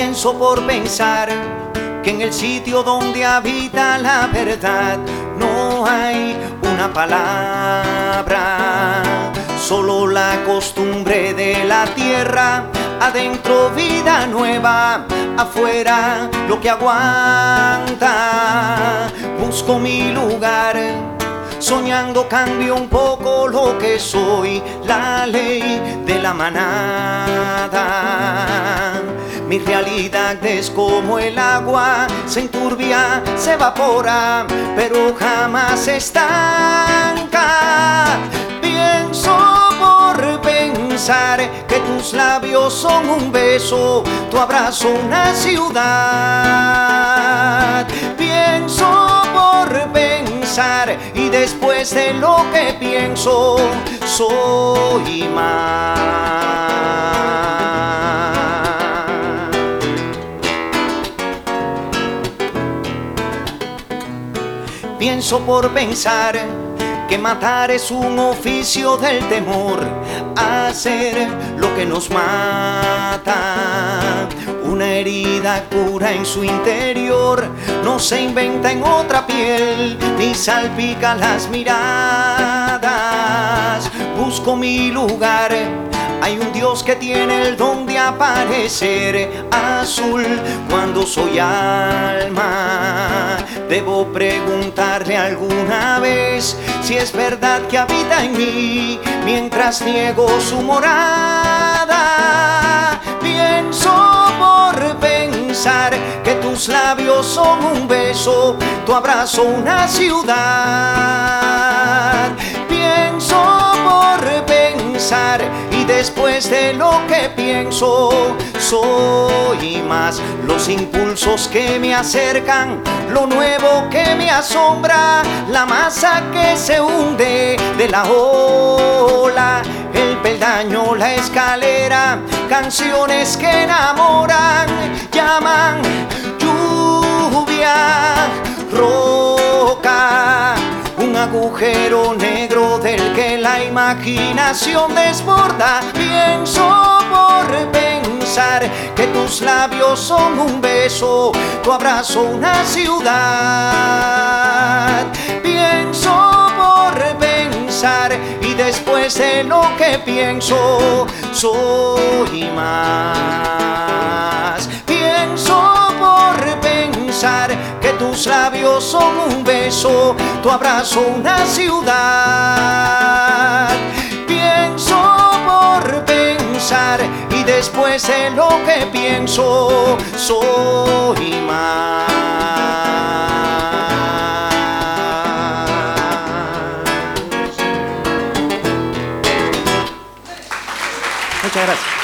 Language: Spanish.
Pienso por pensar que en el sitio donde habita la verdad no hay una palabra, solo la costumbre de la tierra, adentro vida nueva, afuera lo que aguanta. Busco mi lugar soñando cambio un poco lo que soy, la ley de la manada. Mi realidad es como el agua, se enturbia, se evapora, pero jamás se estanca. Pienso por pensar que tus labios son un beso, tu abrazo una ciudad. Pienso por pensar y después de lo que pienso, soy más. Pienso por pensar que matar es un oficio del temor, hacer lo que nos mata. Una herida cura en su interior, no se inventa en otra piel, ni salpica las miradas. Busco mi lugar hay un Dios que tiene el don de aparecer azul cuando soy alma. Debo preguntarle alguna vez si es verdad que habita en mí mientras niego su morada. Pienso por pensar que tus labios son un beso, tu abrazo una ciudad. Pienso por pensar después de lo que pienso, soy más los impulsos que me acercan, lo nuevo que me asombra, la masa que se hunde de la ola, el peldaño, la escalera, canciones que enamoran, llaman agujero negro del que la imaginación desborda. Pienso por pensar que tus labios son un beso, tu abrazo una ciudad. Pienso por pensar y después de lo que pienso, soy más. Pienso tus labios son un beso, tu abrazo una ciudad. Pienso por pensar y después de lo que pienso, soy más. Muchas gracias.